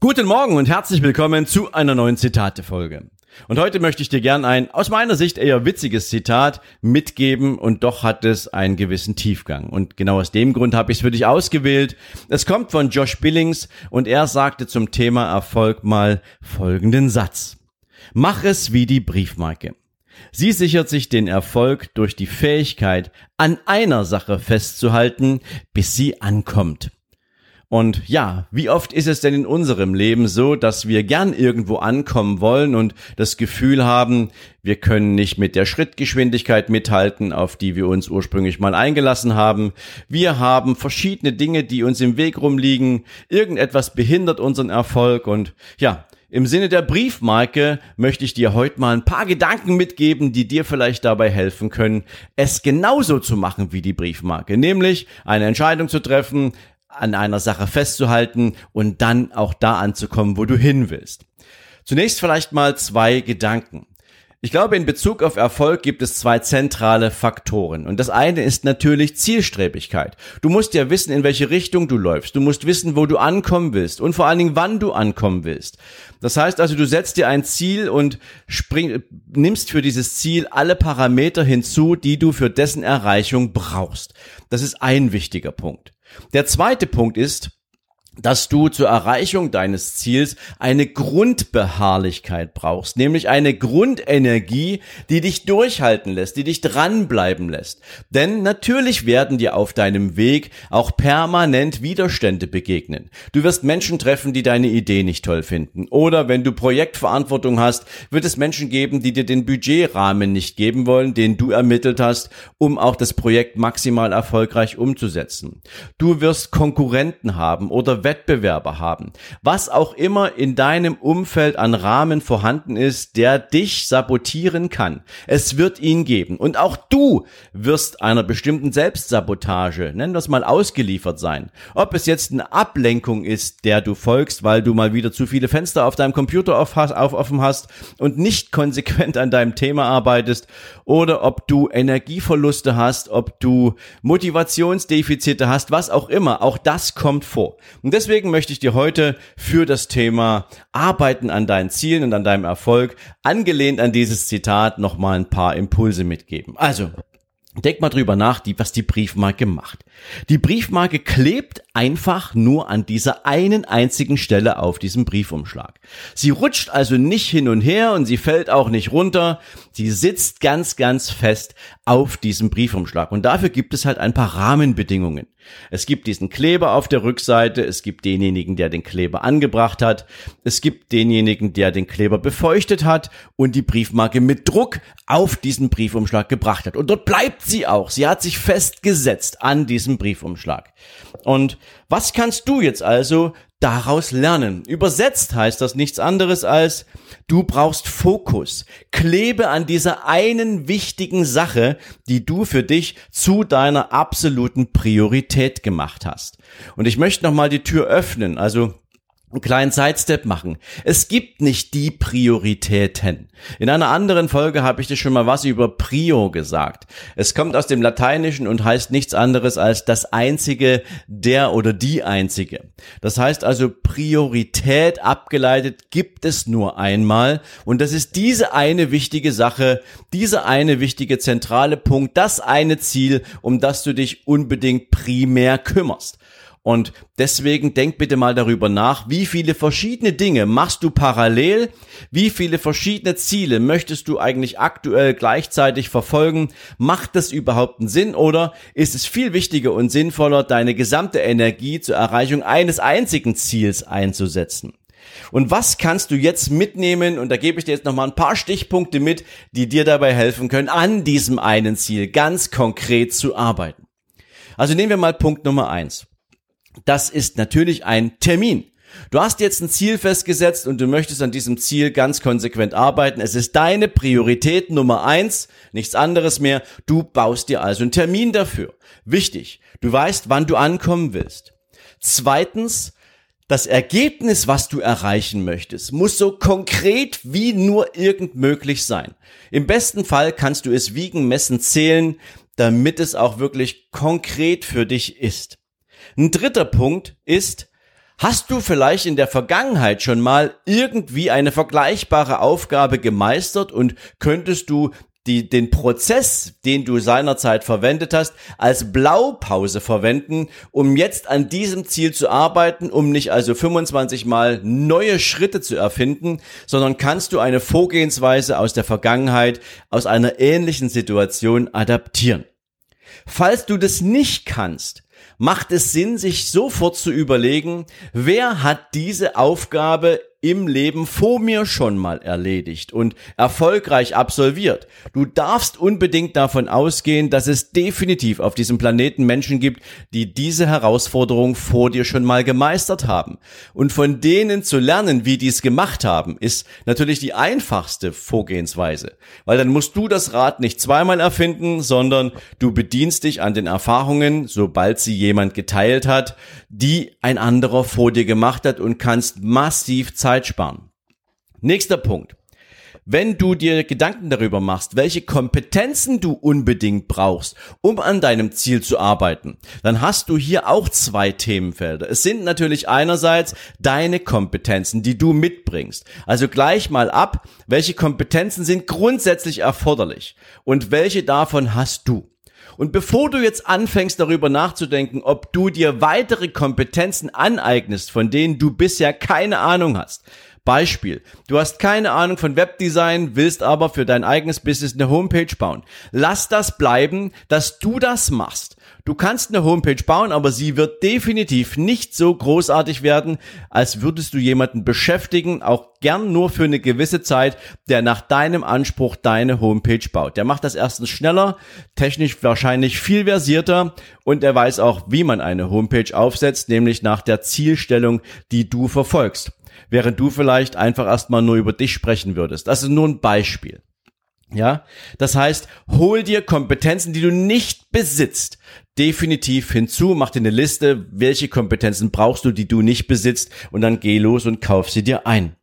Guten Morgen und herzlich willkommen zu einer neuen Zitate-Folge. Und heute möchte ich dir gern ein aus meiner Sicht eher witziges Zitat mitgeben und doch hat es einen gewissen Tiefgang. Und genau aus dem Grund habe ich es für dich ausgewählt. Es kommt von Josh Billings und er sagte zum Thema Erfolg mal folgenden Satz. Mach es wie die Briefmarke. Sie sichert sich den Erfolg durch die Fähigkeit, an einer Sache festzuhalten, bis sie ankommt. Und ja, wie oft ist es denn in unserem Leben so, dass wir gern irgendwo ankommen wollen und das Gefühl haben, wir können nicht mit der Schrittgeschwindigkeit mithalten, auf die wir uns ursprünglich mal eingelassen haben. Wir haben verschiedene Dinge, die uns im Weg rumliegen. Irgendetwas behindert unseren Erfolg und ja, im Sinne der Briefmarke möchte ich dir heute mal ein paar Gedanken mitgeben, die dir vielleicht dabei helfen können, es genauso zu machen wie die Briefmarke, nämlich eine Entscheidung zu treffen, an einer Sache festzuhalten und dann auch da anzukommen, wo du hin willst. Zunächst vielleicht mal zwei Gedanken. Ich glaube, in Bezug auf Erfolg gibt es zwei zentrale Faktoren. Und das eine ist natürlich Zielstrebigkeit. Du musst ja wissen, in welche Richtung du läufst. Du musst wissen, wo du ankommen willst und vor allen Dingen, wann du ankommen willst. Das heißt also, du setzt dir ein Ziel und spring, nimmst für dieses Ziel alle Parameter hinzu, die du für dessen Erreichung brauchst. Das ist ein wichtiger Punkt. Der zweite Punkt ist, dass du zur Erreichung deines Ziels eine Grundbeharrlichkeit brauchst, nämlich eine Grundenergie, die dich durchhalten lässt, die dich dranbleiben lässt. Denn natürlich werden dir auf deinem Weg auch permanent Widerstände begegnen. Du wirst Menschen treffen, die deine Idee nicht toll finden. Oder wenn du Projektverantwortung hast, wird es Menschen geben, die dir den Budgetrahmen nicht geben wollen, den du ermittelt hast, um auch das Projekt maximal erfolgreich umzusetzen. Du wirst Konkurrenten haben oder Wettbewerber haben. Was auch immer in deinem Umfeld an Rahmen vorhanden ist, der dich sabotieren kann. Es wird ihn geben. Und auch du wirst einer bestimmten Selbstsabotage, nennen wir es mal, ausgeliefert sein. Ob es jetzt eine Ablenkung ist, der du folgst, weil du mal wieder zu viele Fenster auf deinem Computer auf, auf, offen hast und nicht konsequent an deinem Thema arbeitest, oder ob du Energieverluste hast, ob du Motivationsdefizite hast, was auch immer. Auch das kommt vor. Und deswegen möchte ich dir heute für das Thema Arbeiten an deinen Zielen und an deinem Erfolg, angelehnt an dieses Zitat, nochmal ein paar Impulse mitgeben. Also, Denk mal drüber nach, die, was die Briefmarke macht. Die Briefmarke klebt einfach nur an dieser einen einzigen Stelle auf diesem Briefumschlag. Sie rutscht also nicht hin und her und sie fällt auch nicht runter. Sie sitzt ganz, ganz fest auf diesem Briefumschlag. Und dafür gibt es halt ein paar Rahmenbedingungen. Es gibt diesen Kleber auf der Rückseite, es gibt denjenigen, der den Kleber angebracht hat, es gibt denjenigen, der den Kleber befeuchtet hat und die Briefmarke mit Druck auf diesen Briefumschlag gebracht hat. Und dort bleibt sie auch. Sie hat sich festgesetzt an diesem Briefumschlag. Und was kannst du jetzt also daraus lernen. Übersetzt heißt das nichts anderes als, du brauchst Fokus. Klebe an dieser einen wichtigen Sache, die du für dich zu deiner absoluten Priorität gemacht hast. Und ich möchte nochmal die Tür öffnen, also einen kleinen Sidestep machen. Es gibt nicht die Prioritäten. In einer anderen Folge habe ich dir schon mal was über Prio gesagt. Es kommt aus dem Lateinischen und heißt nichts anderes als das einzige, der oder die einzige. Das heißt also Priorität abgeleitet gibt es nur einmal und das ist diese eine wichtige Sache, diese eine wichtige zentrale Punkt, das eine Ziel, um das du dich unbedingt primär kümmerst. Und deswegen denk bitte mal darüber nach, wie viele verschiedene Dinge machst du parallel, wie viele verschiedene Ziele möchtest du eigentlich aktuell gleichzeitig verfolgen, macht das überhaupt einen Sinn oder ist es viel wichtiger und sinnvoller, deine gesamte Energie zur Erreichung eines einzigen Ziels einzusetzen? Und was kannst du jetzt mitnehmen? Und da gebe ich dir jetzt nochmal ein paar Stichpunkte mit, die dir dabei helfen können, an diesem einen Ziel ganz konkret zu arbeiten. Also nehmen wir mal Punkt Nummer eins das ist natürlich ein Termin. Du hast jetzt ein Ziel festgesetzt und du möchtest an diesem Ziel ganz konsequent arbeiten. Es ist deine Priorität Nummer eins, nichts anderes mehr. Du baust dir also einen Termin dafür. Wichtig, du weißt, wann du ankommen willst. Zweitens, das Ergebnis, was du erreichen möchtest, muss so konkret wie nur irgend möglich sein. Im besten Fall kannst du es wiegen, messen, zählen, damit es auch wirklich konkret für dich ist. Ein dritter Punkt ist, Hast du vielleicht in der Vergangenheit schon mal irgendwie eine vergleichbare Aufgabe gemeistert und könntest du die, den Prozess, den du seinerzeit verwendet hast, als Blaupause verwenden, um jetzt an diesem Ziel zu arbeiten, um nicht also 25 mal neue Schritte zu erfinden, sondern kannst du eine Vorgehensweise aus der Vergangenheit, aus einer ähnlichen Situation adaptieren. Falls du das nicht kannst, macht es Sinn, sich sofort zu überlegen, wer hat diese Aufgabe im Leben vor mir schon mal erledigt und erfolgreich absolviert. Du darfst unbedingt davon ausgehen, dass es definitiv auf diesem Planeten Menschen gibt, die diese Herausforderung vor dir schon mal gemeistert haben. Und von denen zu lernen, wie die es gemacht haben, ist natürlich die einfachste Vorgehensweise. Weil dann musst du das Rad nicht zweimal erfinden, sondern du bedienst dich an den Erfahrungen, sobald sie jemand geteilt hat, die ein anderer vor dir gemacht hat und kannst massiv Zeit sparen. Nächster Punkt. Wenn du dir Gedanken darüber machst, welche Kompetenzen du unbedingt brauchst, um an deinem Ziel zu arbeiten, dann hast du hier auch zwei Themenfelder. Es sind natürlich einerseits deine Kompetenzen, die du mitbringst. Also gleich mal ab, welche Kompetenzen sind grundsätzlich erforderlich und welche davon hast du. Und bevor du jetzt anfängst darüber nachzudenken, ob du dir weitere Kompetenzen aneignest, von denen du bisher keine Ahnung hast, Beispiel. Du hast keine Ahnung von Webdesign, willst aber für dein eigenes Business eine Homepage bauen. Lass das bleiben, dass du das machst. Du kannst eine Homepage bauen, aber sie wird definitiv nicht so großartig werden, als würdest du jemanden beschäftigen, auch gern nur für eine gewisse Zeit, der nach deinem Anspruch deine Homepage baut. Der macht das erstens schneller, technisch wahrscheinlich viel versierter und er weiß auch, wie man eine Homepage aufsetzt, nämlich nach der Zielstellung, die du verfolgst während du vielleicht einfach erstmal nur über dich sprechen würdest. Das ist nur ein Beispiel. Ja, das heißt, hol dir Kompetenzen, die du nicht besitzt, definitiv hinzu, mach dir eine Liste, welche Kompetenzen brauchst du, die du nicht besitzt, und dann geh los und kauf sie dir ein.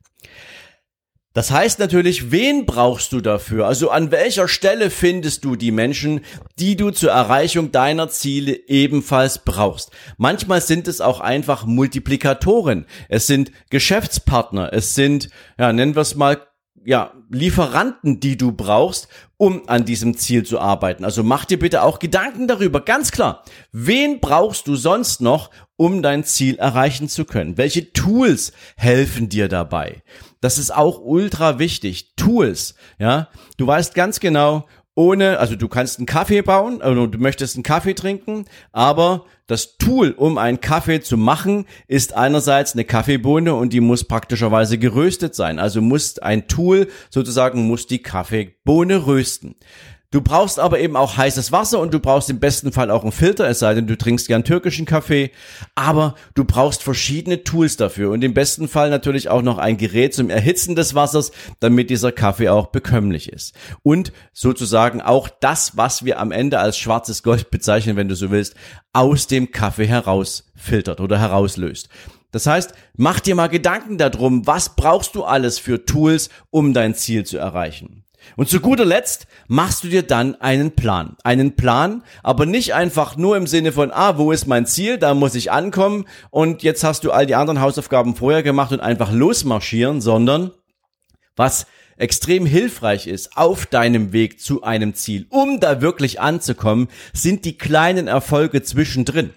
Das heißt natürlich, wen brauchst du dafür? Also an welcher Stelle findest du die Menschen, die du zur Erreichung deiner Ziele ebenfalls brauchst? Manchmal sind es auch einfach Multiplikatoren. Es sind Geschäftspartner. Es sind, ja, nennen wir es mal ja, Lieferanten, die du brauchst, um an diesem Ziel zu arbeiten. Also mach dir bitte auch Gedanken darüber, ganz klar. Wen brauchst du sonst noch, um dein Ziel erreichen zu können? Welche Tools helfen dir dabei? Das ist auch ultra wichtig. Tools, ja. Du weißt ganz genau, ohne, also du kannst einen Kaffee bauen, also du möchtest einen Kaffee trinken, aber das Tool, um einen Kaffee zu machen, ist einerseits eine Kaffeebohne und die muss praktischerweise geröstet sein. Also muss ein Tool sozusagen muss die Kaffeebohne rösten. Du brauchst aber eben auch heißes Wasser und du brauchst im besten Fall auch einen Filter, es sei denn, du trinkst gern türkischen Kaffee. Aber du brauchst verschiedene Tools dafür und im besten Fall natürlich auch noch ein Gerät zum Erhitzen des Wassers, damit dieser Kaffee auch bekömmlich ist. Und sozusagen auch das, was wir am Ende als schwarzes Gold bezeichnen, wenn du so willst, aus dem Kaffee herausfiltert oder herauslöst. Das heißt, mach dir mal Gedanken darum, was brauchst du alles für Tools, um dein Ziel zu erreichen. Und zu guter Letzt machst du dir dann einen Plan. Einen Plan, aber nicht einfach nur im Sinne von, ah, wo ist mein Ziel, da muss ich ankommen und jetzt hast du all die anderen Hausaufgaben vorher gemacht und einfach losmarschieren, sondern was extrem hilfreich ist auf deinem Weg zu einem Ziel, um da wirklich anzukommen, sind die kleinen Erfolge zwischendrin.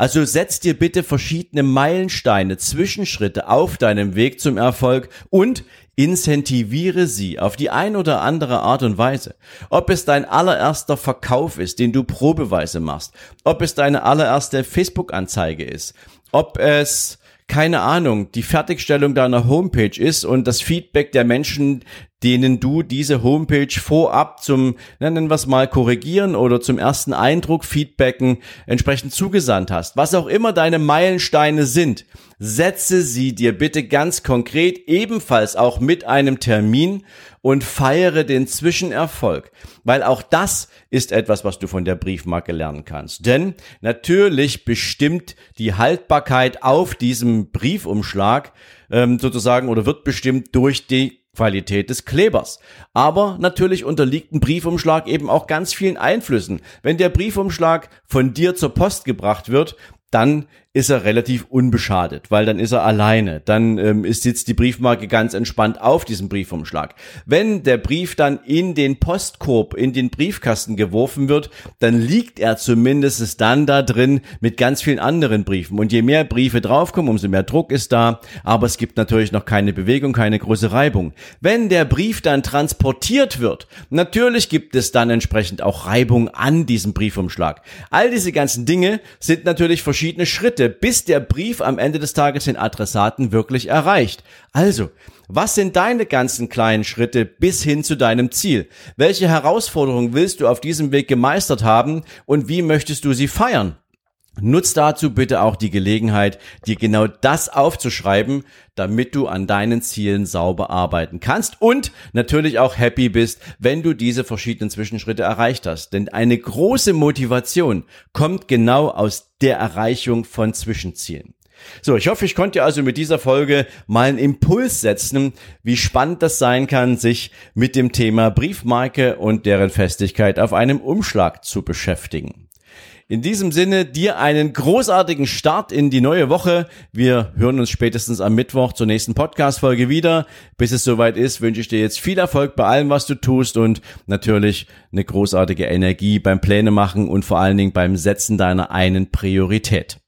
Also setz dir bitte verschiedene Meilensteine, Zwischenschritte auf deinem Weg zum Erfolg und incentiviere sie auf die ein oder andere Art und Weise. Ob es dein allererster Verkauf ist, den du probeweise machst, ob es deine allererste Facebook-Anzeige ist, ob es keine Ahnung, die Fertigstellung deiner Homepage ist und das Feedback der Menschen, denen du diese Homepage vorab zum, nennen wir es mal, korrigieren oder zum ersten Eindruck feedbacken entsprechend zugesandt hast. Was auch immer deine Meilensteine sind, setze sie dir bitte ganz konkret ebenfalls auch mit einem Termin und feiere den Zwischenerfolg, weil auch das ist etwas, was du von der Briefmarke lernen kannst. Denn natürlich bestimmt die Haltbarkeit auf diesem Briefumschlag ähm, sozusagen oder wird bestimmt durch die Qualität des Klebers. Aber natürlich unterliegt ein Briefumschlag eben auch ganz vielen Einflüssen. Wenn der Briefumschlag von dir zur Post gebracht wird, dann ist er relativ unbeschadet, weil dann ist er alleine. Dann ähm, ist jetzt die Briefmarke ganz entspannt auf diesem Briefumschlag. Wenn der Brief dann in den Postkorb, in den Briefkasten geworfen wird, dann liegt er zumindest dann da drin mit ganz vielen anderen Briefen. Und je mehr Briefe draufkommen, umso mehr Druck ist da. Aber es gibt natürlich noch keine Bewegung, keine große Reibung. Wenn der Brief dann transportiert wird, natürlich gibt es dann entsprechend auch Reibung an diesem Briefumschlag. All diese ganzen Dinge sind natürlich verschiedene Schritte Schritte, bis der Brief am Ende des Tages den Adressaten wirklich erreicht. Also, was sind deine ganzen kleinen Schritte bis hin zu deinem Ziel? Welche Herausforderungen willst du auf diesem Weg gemeistert haben und wie möchtest du sie feiern? Nutz dazu bitte auch die Gelegenheit, dir genau das aufzuschreiben, damit du an deinen Zielen sauber arbeiten kannst und natürlich auch happy bist, wenn du diese verschiedenen Zwischenschritte erreicht hast. Denn eine große Motivation kommt genau aus der Erreichung von Zwischenzielen. So, ich hoffe, ich konnte dir also mit dieser Folge mal einen Impuls setzen, wie spannend das sein kann, sich mit dem Thema Briefmarke und deren Festigkeit auf einem Umschlag zu beschäftigen. In diesem Sinne, dir einen großartigen Start in die neue Woche. Wir hören uns spätestens am Mittwoch zur nächsten Podcast-Folge wieder. Bis es soweit ist, wünsche ich dir jetzt viel Erfolg bei allem, was du tust und natürlich eine großartige Energie beim Pläne machen und vor allen Dingen beim Setzen deiner einen Priorität.